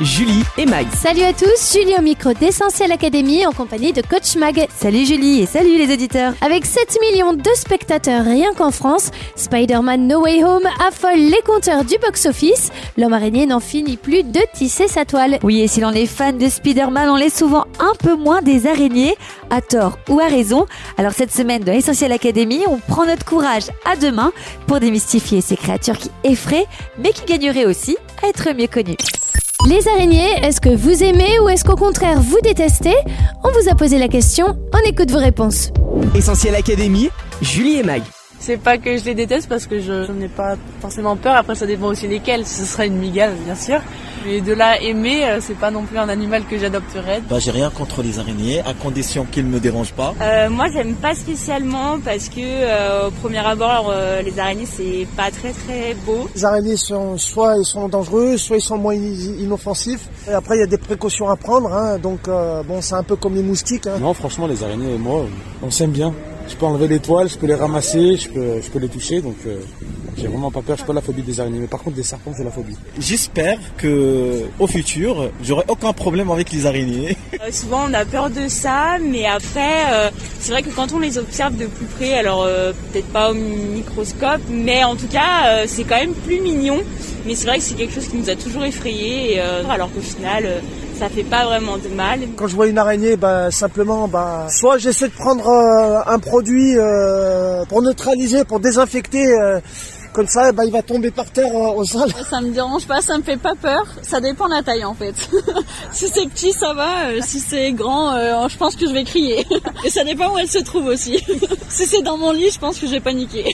Julie et Mag. Salut à tous, Julie au micro d'Essentiel Academy en compagnie de Coach Mag. Salut Julie et salut les auditeurs. Avec 7 millions de spectateurs rien qu'en France, Spider-Man No Way Home affole les compteurs du box-office. L'homme araignée n'en finit plus de tisser sa toile. Oui, et si l'on est fan de Spider-Man, on l'est souvent un peu moins des araignées, à tort ou à raison. Alors cette semaine de Essentiel Academy, on prend notre courage à deux mains pour démystifier ces créatures qui effraient, mais qui gagneraient aussi à être mieux connues. Les araignées, est-ce que vous aimez ou est-ce qu'au contraire vous détestez? On vous a posé la question, on écoute vos réponses. Essentiel Académie. Julie et Mag. C'est pas que je les déteste parce que je, je n'ai pas forcément peur. Après, ça dépend aussi lesquels. Ce serait une migale, bien sûr. Mais de là aimer, euh, c'est pas non plus un animal que j'adopterais. Bah, j'ai rien contre les araignées, à condition qu'ils ne me dérangent pas. Euh, moi, j'aime pas spécialement parce que euh, au premier abord, euh, les araignées c'est pas très très beau. Les araignées sont soit ils sont dangereux, soit ils sont moins in- inoffensifs. Et après, il y a des précautions à prendre. hein. donc, euh, bon, c'est un peu comme les moustiques. hein. Non, franchement, les araignées et moi, on s'aime bien. Je peux enlever les toiles, je peux les ramasser, je peux, je peux les toucher, donc euh, j'ai vraiment pas peur. Je pas la phobie des araignées, mais par contre des serpents, j'ai la phobie. J'espère que au futur, j'aurai aucun problème avec les araignées. Euh, souvent, on a peur de ça, mais après, euh, c'est vrai que quand on les observe de plus près, alors euh, peut-être pas au microscope, mais en tout cas, euh, c'est quand même plus mignon. Mais c'est vrai que c'est quelque chose qui nous a toujours effrayés, et, euh, alors qu'au final, euh, ça fait pas vraiment de mal. Quand je vois une araignée, bah, simplement, bah, soit j'essaie de prendre euh, un produit euh, pour neutraliser, pour désinfecter. euh, comme ça, bah, il va tomber par terre euh, au sol. Ça me dérange pas, ça me fait pas peur. Ça dépend de la taille en fait. si c'est petit, ça va. euh, Si c'est grand, euh, je pense que je vais crier. Et ça dépend où elle se trouve aussi. si c'est dans mon lit, je pense que je vais paniquer.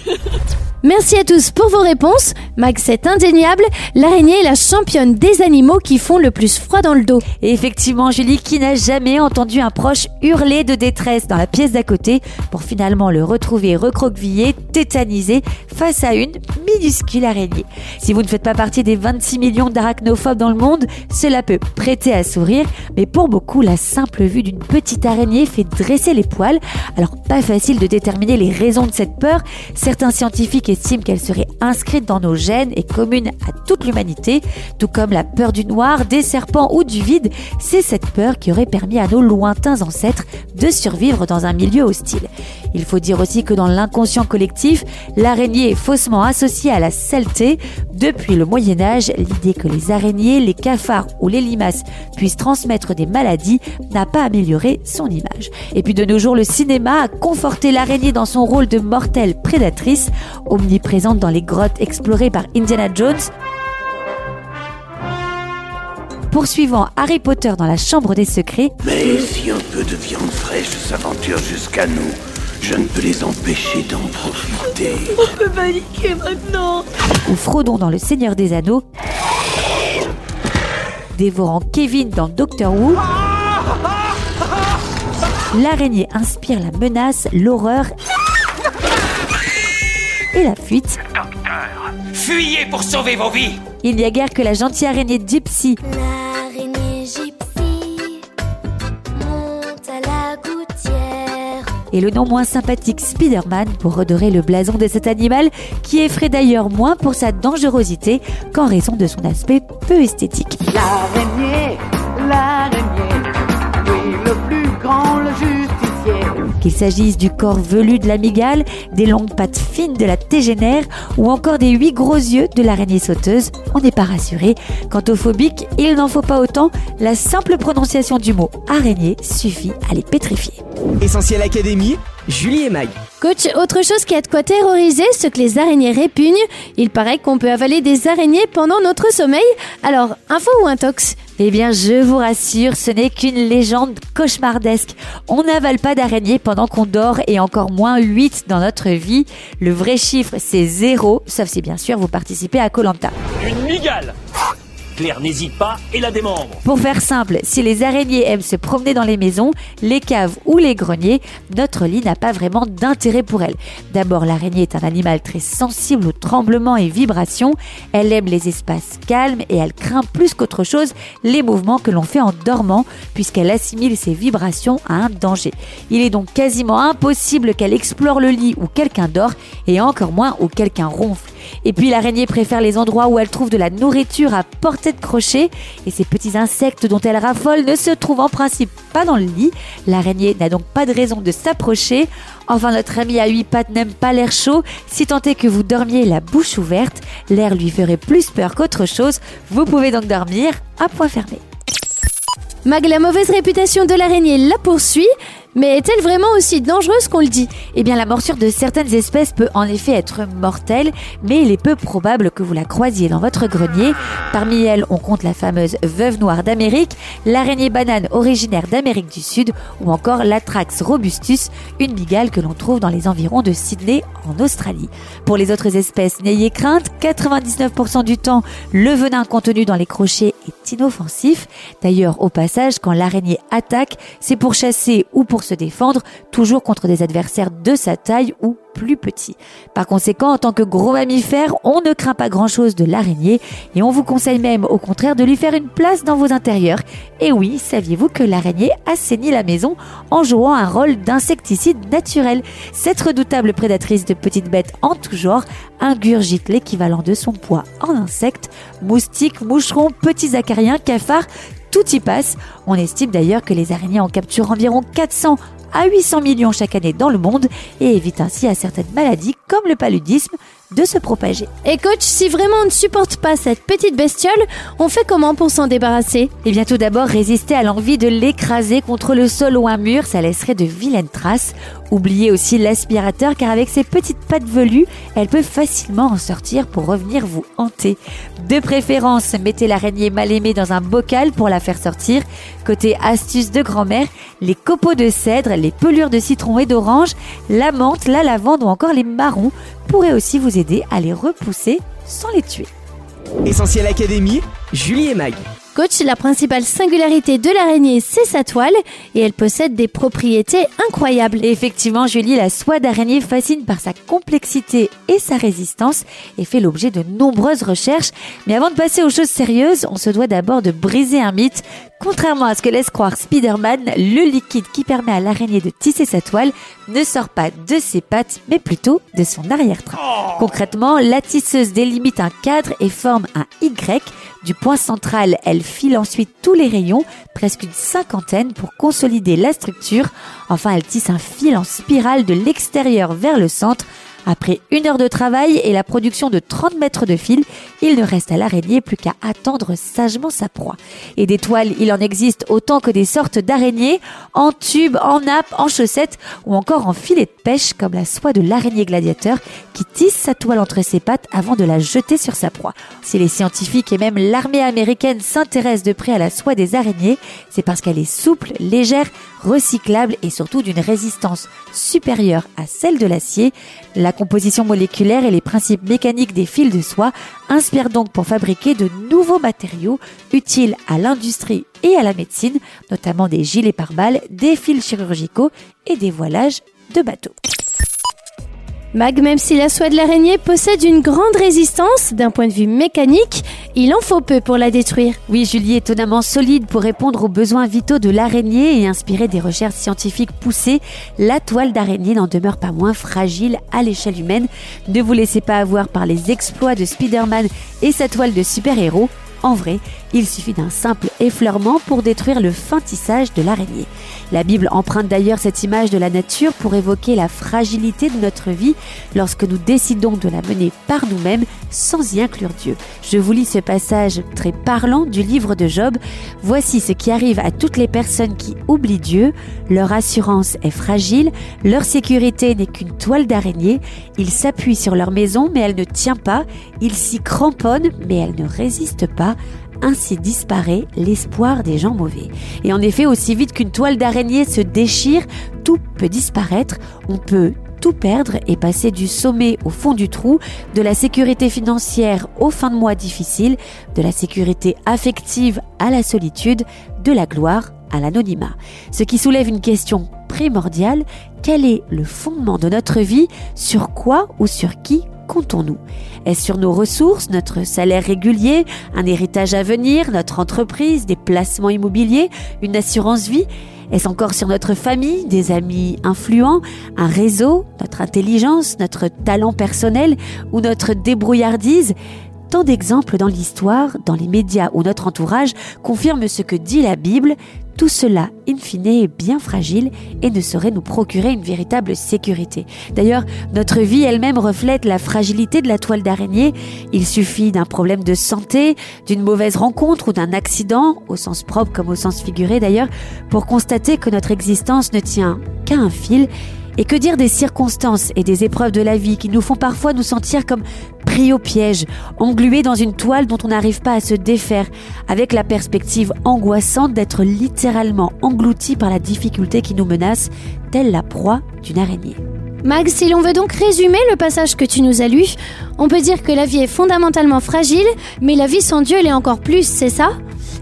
Merci à tous pour vos réponses. Mag, c'est indéniable, l'araignée est la championne des animaux qui font le plus froid dans le dos. Et effectivement, Julie, qui n'a jamais entendu un proche hurler de détresse dans la pièce d'à côté pour finalement le retrouver recroquevillé, tétanisé face à une minuscule araignée. Si vous ne faites pas partie des 26 millions d'arachnophobes dans le monde, cela peut prêter à sourire, mais pour beaucoup, la simple vue d'une petite araignée fait dresser les poils. Alors, pas facile de déterminer les raisons de cette peur. Certains scientifiques estiment qu'elle serait inscrite dans nos gènes et commune à toute l'humanité, tout comme la peur du noir, des serpents ou du vide. C'est cette peur qui aurait permis à nos lointains ancêtres de survivre dans un milieu hostile. Il faut dire aussi que dans l'inconscient collectif, l'araignée est faussement associée à la saleté. Depuis le Moyen Âge, l'idée que les araignées, les cafards ou les limaces puissent transmettre des maladies n'a pas amélioré son image. Et puis de nos jours, le cinéma a conforté l'araignée dans son rôle de mortelle prédatrice, omniprésente dans les grottes explorées par Indiana Jones. Poursuivant Harry Potter dans la chambre des secrets, Mais si un peu de viande fraîche s'aventure jusqu'à nous, je ne peux les empêcher d'en profiter. On peut paniquer maintenant. ou Frodon dans Le Seigneur des Anneaux, dévorant Kevin dans Doctor Who, l'araignée inspire la menace, l'horreur et la fuite. Fuyez pour sauver vos vies Il n'y a guère que la gentille araignée Gypsy et le non moins sympathique Spider-Man pour redorer le blason de cet animal qui effraie d'ailleurs moins pour sa dangerosité qu'en raison de son aspect peu esthétique. Qu'il s'agisse du corps velu de l'amygale, des longues pattes fines de la tégénaire ou encore des huit gros yeux de l'araignée sauteuse, on n'est pas rassuré. Quant aux phobiques, il n'en faut pas autant, la simple prononciation du mot araignée suffit à les pétrifier. Essentiel Académie. Julie et Mag. Coach, autre chose qui a de quoi terroriser ce que les araignées répugnent, il paraît qu'on peut avaler des araignées pendant notre sommeil. Alors, info ou intox? Eh bien, je vous rassure, ce n'est qu'une légende cauchemardesque. On n'avale pas d'araignées pendant qu'on dort et encore moins 8 dans notre vie. Le vrai chiffre, c'est zéro, sauf si bien sûr vous participez à Colanta. Une migale Claire n'hésite pas et la démembre. Pour faire simple, si les araignées aiment se promener dans les maisons, les caves ou les greniers, notre lit n'a pas vraiment d'intérêt pour elle. D'abord, l'araignée est un animal très sensible aux tremblements et vibrations. Elle aime les espaces calmes et elle craint plus qu'autre chose les mouvements que l'on fait en dormant, puisqu'elle assimile ces vibrations à un danger. Il est donc quasiment impossible qu'elle explore le lit où quelqu'un dort et encore moins où quelqu'un ronfle. Et puis l'araignée préfère les endroits où elle trouve de la nourriture à portée de crochet et ces petits insectes dont elle raffole ne se trouvent en principe pas dans le lit. L'araignée n'a donc pas de raison de s'approcher. Enfin, notre ami à huit pattes n'aime pas l'air chaud. Si tant est que vous dormiez la bouche ouverte, l'air lui ferait plus peur qu'autre chose. Vous pouvez donc dormir à point fermé. Mag, la mauvaise réputation de l'araignée la poursuit, mais est-elle vraiment aussi dangereuse qu'on le dit? Eh bien, la morsure de certaines espèces peut en effet être mortelle, mais il est peu probable que vous la croisiez dans votre grenier. Parmi elles, on compte la fameuse veuve noire d'Amérique, l'araignée banane originaire d'Amérique du Sud, ou encore l'Atrax robustus, une migale que l'on trouve dans les environs de Sydney en Australie. Pour les autres espèces, n'ayez crainte, 99% du temps, le venin contenu dans les crochets inoffensif. D'ailleurs, au passage, quand l'araignée attaque, c'est pour chasser ou pour se défendre, toujours contre des adversaires de sa taille ou plus petits. Par conséquent, en tant que gros mammifère, on ne craint pas grand-chose de l'araignée et on vous conseille même au contraire de lui faire une place dans vos intérieurs. Et oui, saviez-vous que l'araignée assainit la maison en jouant un rôle d'insecticide naturel? Cette redoutable prédatrice de petites bêtes en tout genre ingurgite l'équivalent de son poids en insectes, moustiques, moucherons, petits acariens, cafards, tout y passe. On estime d'ailleurs que les araignées en capturent environ 400 à 800 millions chaque année dans le monde et évitent ainsi à certaines maladies comme le paludisme de se propager. Et coach, si vraiment on ne supporte pas cette petite bestiole, on fait comment pour s'en débarrasser? Eh bien tout d'abord, résister à l'envie de l'écraser contre le sol ou un mur, ça laisserait de vilaines traces. Oubliez aussi l'aspirateur car avec ses petites pattes velues, elle peut facilement en sortir pour revenir vous hanter. De préférence, mettez l'araignée mal aimée dans un bocal pour la faire sortir. Côté astuce de grand-mère, les copeaux de cèdre, les pelures de citron et d'orange, la menthe, la lavande ou encore les marrons pourraient aussi vous aider à les repousser sans les tuer. Essentiel Académie, Julie et Mag. Coach, la principale singularité de l'araignée, c'est sa toile et elle possède des propriétés incroyables. Et effectivement, Julie, la soie d'araignée fascine par sa complexité et sa résistance et fait l'objet de nombreuses recherches. Mais avant de passer aux choses sérieuses, on se doit d'abord de briser un mythe. Contrairement à ce que laisse croire Spider-Man, le liquide qui permet à l'araignée de tisser sa toile ne sort pas de ses pattes, mais plutôt de son arrière-train. Concrètement, la tisseuse délimite un cadre et forme un Y. Du point central, elle file ensuite tous les rayons, presque une cinquantaine, pour consolider la structure. Enfin, elle tisse un fil en spirale de l'extérieur vers le centre. Après une heure de travail et la production de 30 mètres de fil, il ne reste à l'araignée plus qu'à attendre sagement sa proie. Et des toiles, il en existe autant que des sortes d'araignées, en tube, en nappe, en chaussettes ou encore en filet de pêche comme la soie de l'araignée gladiateur qui tisse sa toile entre ses pattes avant de la jeter sur sa proie. Si les scientifiques et même l'armée américaine s'intéressent de près à la soie des araignées, c'est parce qu'elle est souple, légère, recyclable et surtout d'une résistance supérieure à celle de l'acier. La composition moléculaire et les principes mécaniques des fils de soie inspirent donc pour fabriquer de nouveaux matériaux utiles à l'industrie et à la médecine, notamment des gilets pare-balles, des fils chirurgicaux et des voilages de bateaux. Mag, même si la soie de l'araignée possède une grande résistance d'un point de vue mécanique, il en faut peu pour la détruire. Oui, Julie étonnamment solide pour répondre aux besoins vitaux de l'araignée et inspirer des recherches scientifiques poussées. La toile d'araignée n'en demeure pas moins fragile à l'échelle humaine. Ne vous laissez pas avoir par les exploits de Spider-Man et sa toile de super-héros. En vrai, il suffit d'un simple effleurement pour détruire le fin tissage de l'araignée. La Bible emprunte d'ailleurs cette image de la nature pour évoquer la fragilité de notre vie lorsque nous décidons de la mener par nous-mêmes sans y inclure Dieu. Je vous lis ce passage très parlant du livre de Job. Voici ce qui arrive à toutes les personnes qui oublient Dieu. Leur assurance est fragile, leur sécurité n'est qu'une toile d'araignée. Ils s'appuient sur leur maison mais elle ne tient pas. Ils s'y cramponnent mais elle ne résiste pas. Ainsi disparaît l'espoir des gens mauvais. Et en effet, aussi vite qu'une toile d'araignée se déchire, tout peut disparaître. On peut tout perdre et passer du sommet au fond du trou, de la sécurité financière aux fins de mois difficiles, de la sécurité affective à la solitude, de la gloire à l'anonymat. Ce qui soulève une question primordiale, quel est le fondement de notre vie? Sur quoi ou sur qui comptons-nous. Est-ce sur nos ressources, notre salaire régulier, un héritage à venir, notre entreprise, des placements immobiliers, une assurance vie? Est-ce encore sur notre famille, des amis influents, un réseau, notre intelligence, notre talent personnel ou notre débrouillardise? Tant d'exemples dans l'histoire, dans les médias ou notre entourage confirment ce que dit la Bible, tout cela, in fine, est bien fragile et ne saurait nous procurer une véritable sécurité. D'ailleurs, notre vie elle-même reflète la fragilité de la toile d'araignée. Il suffit d'un problème de santé, d'une mauvaise rencontre ou d'un accident, au sens propre comme au sens figuré d'ailleurs, pour constater que notre existence ne tient qu'à un fil et que dire des circonstances et des épreuves de la vie qui nous font parfois nous sentir comme pris au piège, englués dans une toile dont on n'arrive pas à se défaire, avec la perspective angoissante d'être littéralement englouti par la difficulté qui nous menace, telle la proie d'une araignée. Mag, si l'on veut donc résumer le passage que tu nous as lu, on peut dire que la vie est fondamentalement fragile, mais la vie sans Dieu l'est encore plus, c'est ça?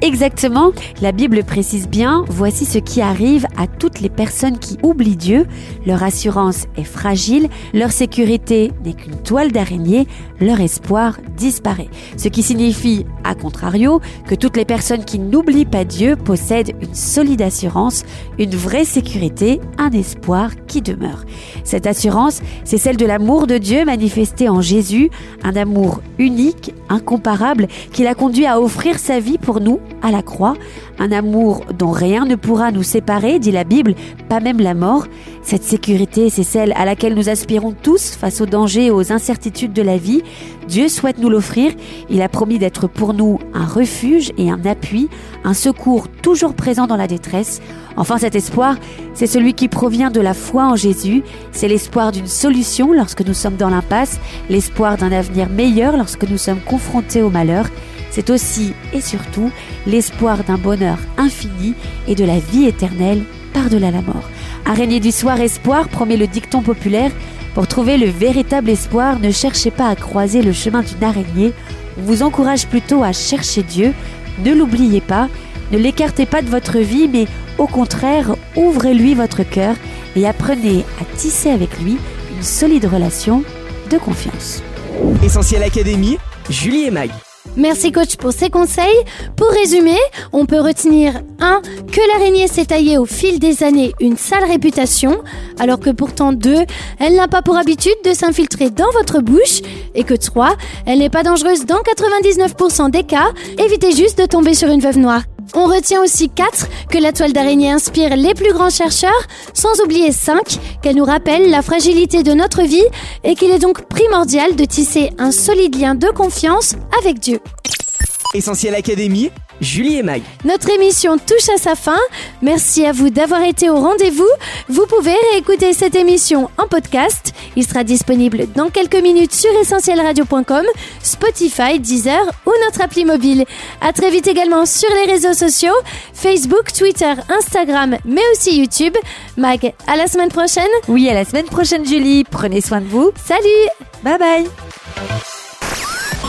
Exactement, la Bible précise bien, voici ce qui arrive à toutes les personnes qui oublient Dieu, leur assurance est fragile, leur sécurité n'est qu'une toile d'araignée, leur espoir disparaît. Ce qui signifie, à contrario, que toutes les personnes qui n'oublient pas Dieu possèdent une solide assurance, une vraie sécurité, un espoir qui demeure. Cette assurance, c'est celle de l'amour de Dieu manifesté en Jésus, un amour unique, incomparable, qui l'a conduit à offrir sa vie pour nous à la croix, un amour dont rien ne pourra nous séparer, dit la Bible, pas même la mort. Cette sécurité, c'est celle à laquelle nous aspirons tous face aux dangers et aux incertitudes de la vie. Dieu souhaite nous l'offrir. Il a promis d'être pour nous un refuge et un appui, un secours toujours présent dans la détresse. Enfin, cet espoir, c'est celui qui provient de la foi en Jésus. C'est l'espoir d'une solution lorsque nous sommes dans l'impasse, l'espoir d'un avenir meilleur lorsque nous sommes confrontés au malheur. C'est aussi et surtout l'espoir d'un bonheur infini et de la vie éternelle par-delà la mort. Araignée du soir espoir promet le dicton populaire. Pour trouver le véritable espoir, ne cherchez pas à croiser le chemin d'une araignée. On vous encourage plutôt à chercher Dieu. Ne l'oubliez pas. Ne l'écartez pas de votre vie, mais au contraire, ouvrez-lui votre cœur et apprenez à tisser avec lui une solide relation de confiance. Essentiel Académie, Julie et Mag. Merci coach pour ces conseils. Pour résumer, on peut retenir 1. Que l'araignée s'est taillée au fil des années une sale réputation, alors que pourtant 2. Elle n'a pas pour habitude de s'infiltrer dans votre bouche, et que 3. Elle n'est pas dangereuse dans 99% des cas, évitez juste de tomber sur une veuve noire. On retient aussi 4 que la toile d'araignée inspire les plus grands chercheurs, sans oublier 5 qu'elle nous rappelle la fragilité de notre vie et qu'il est donc primordial de tisser un solide lien de confiance avec Dieu. Essentiel Académie, Julie et Mag. Notre émission touche à sa fin. Merci à vous d'avoir été au rendez-vous. Vous pouvez réécouter cette émission en podcast. Il sera disponible dans quelques minutes sur essentielradio.com, Spotify, Deezer ou notre appli mobile. À très vite également sur les réseaux sociaux, Facebook, Twitter, Instagram, mais aussi YouTube. Mag, à la semaine prochaine. Oui, à la semaine prochaine Julie. Prenez soin de vous. Salut. Bye bye.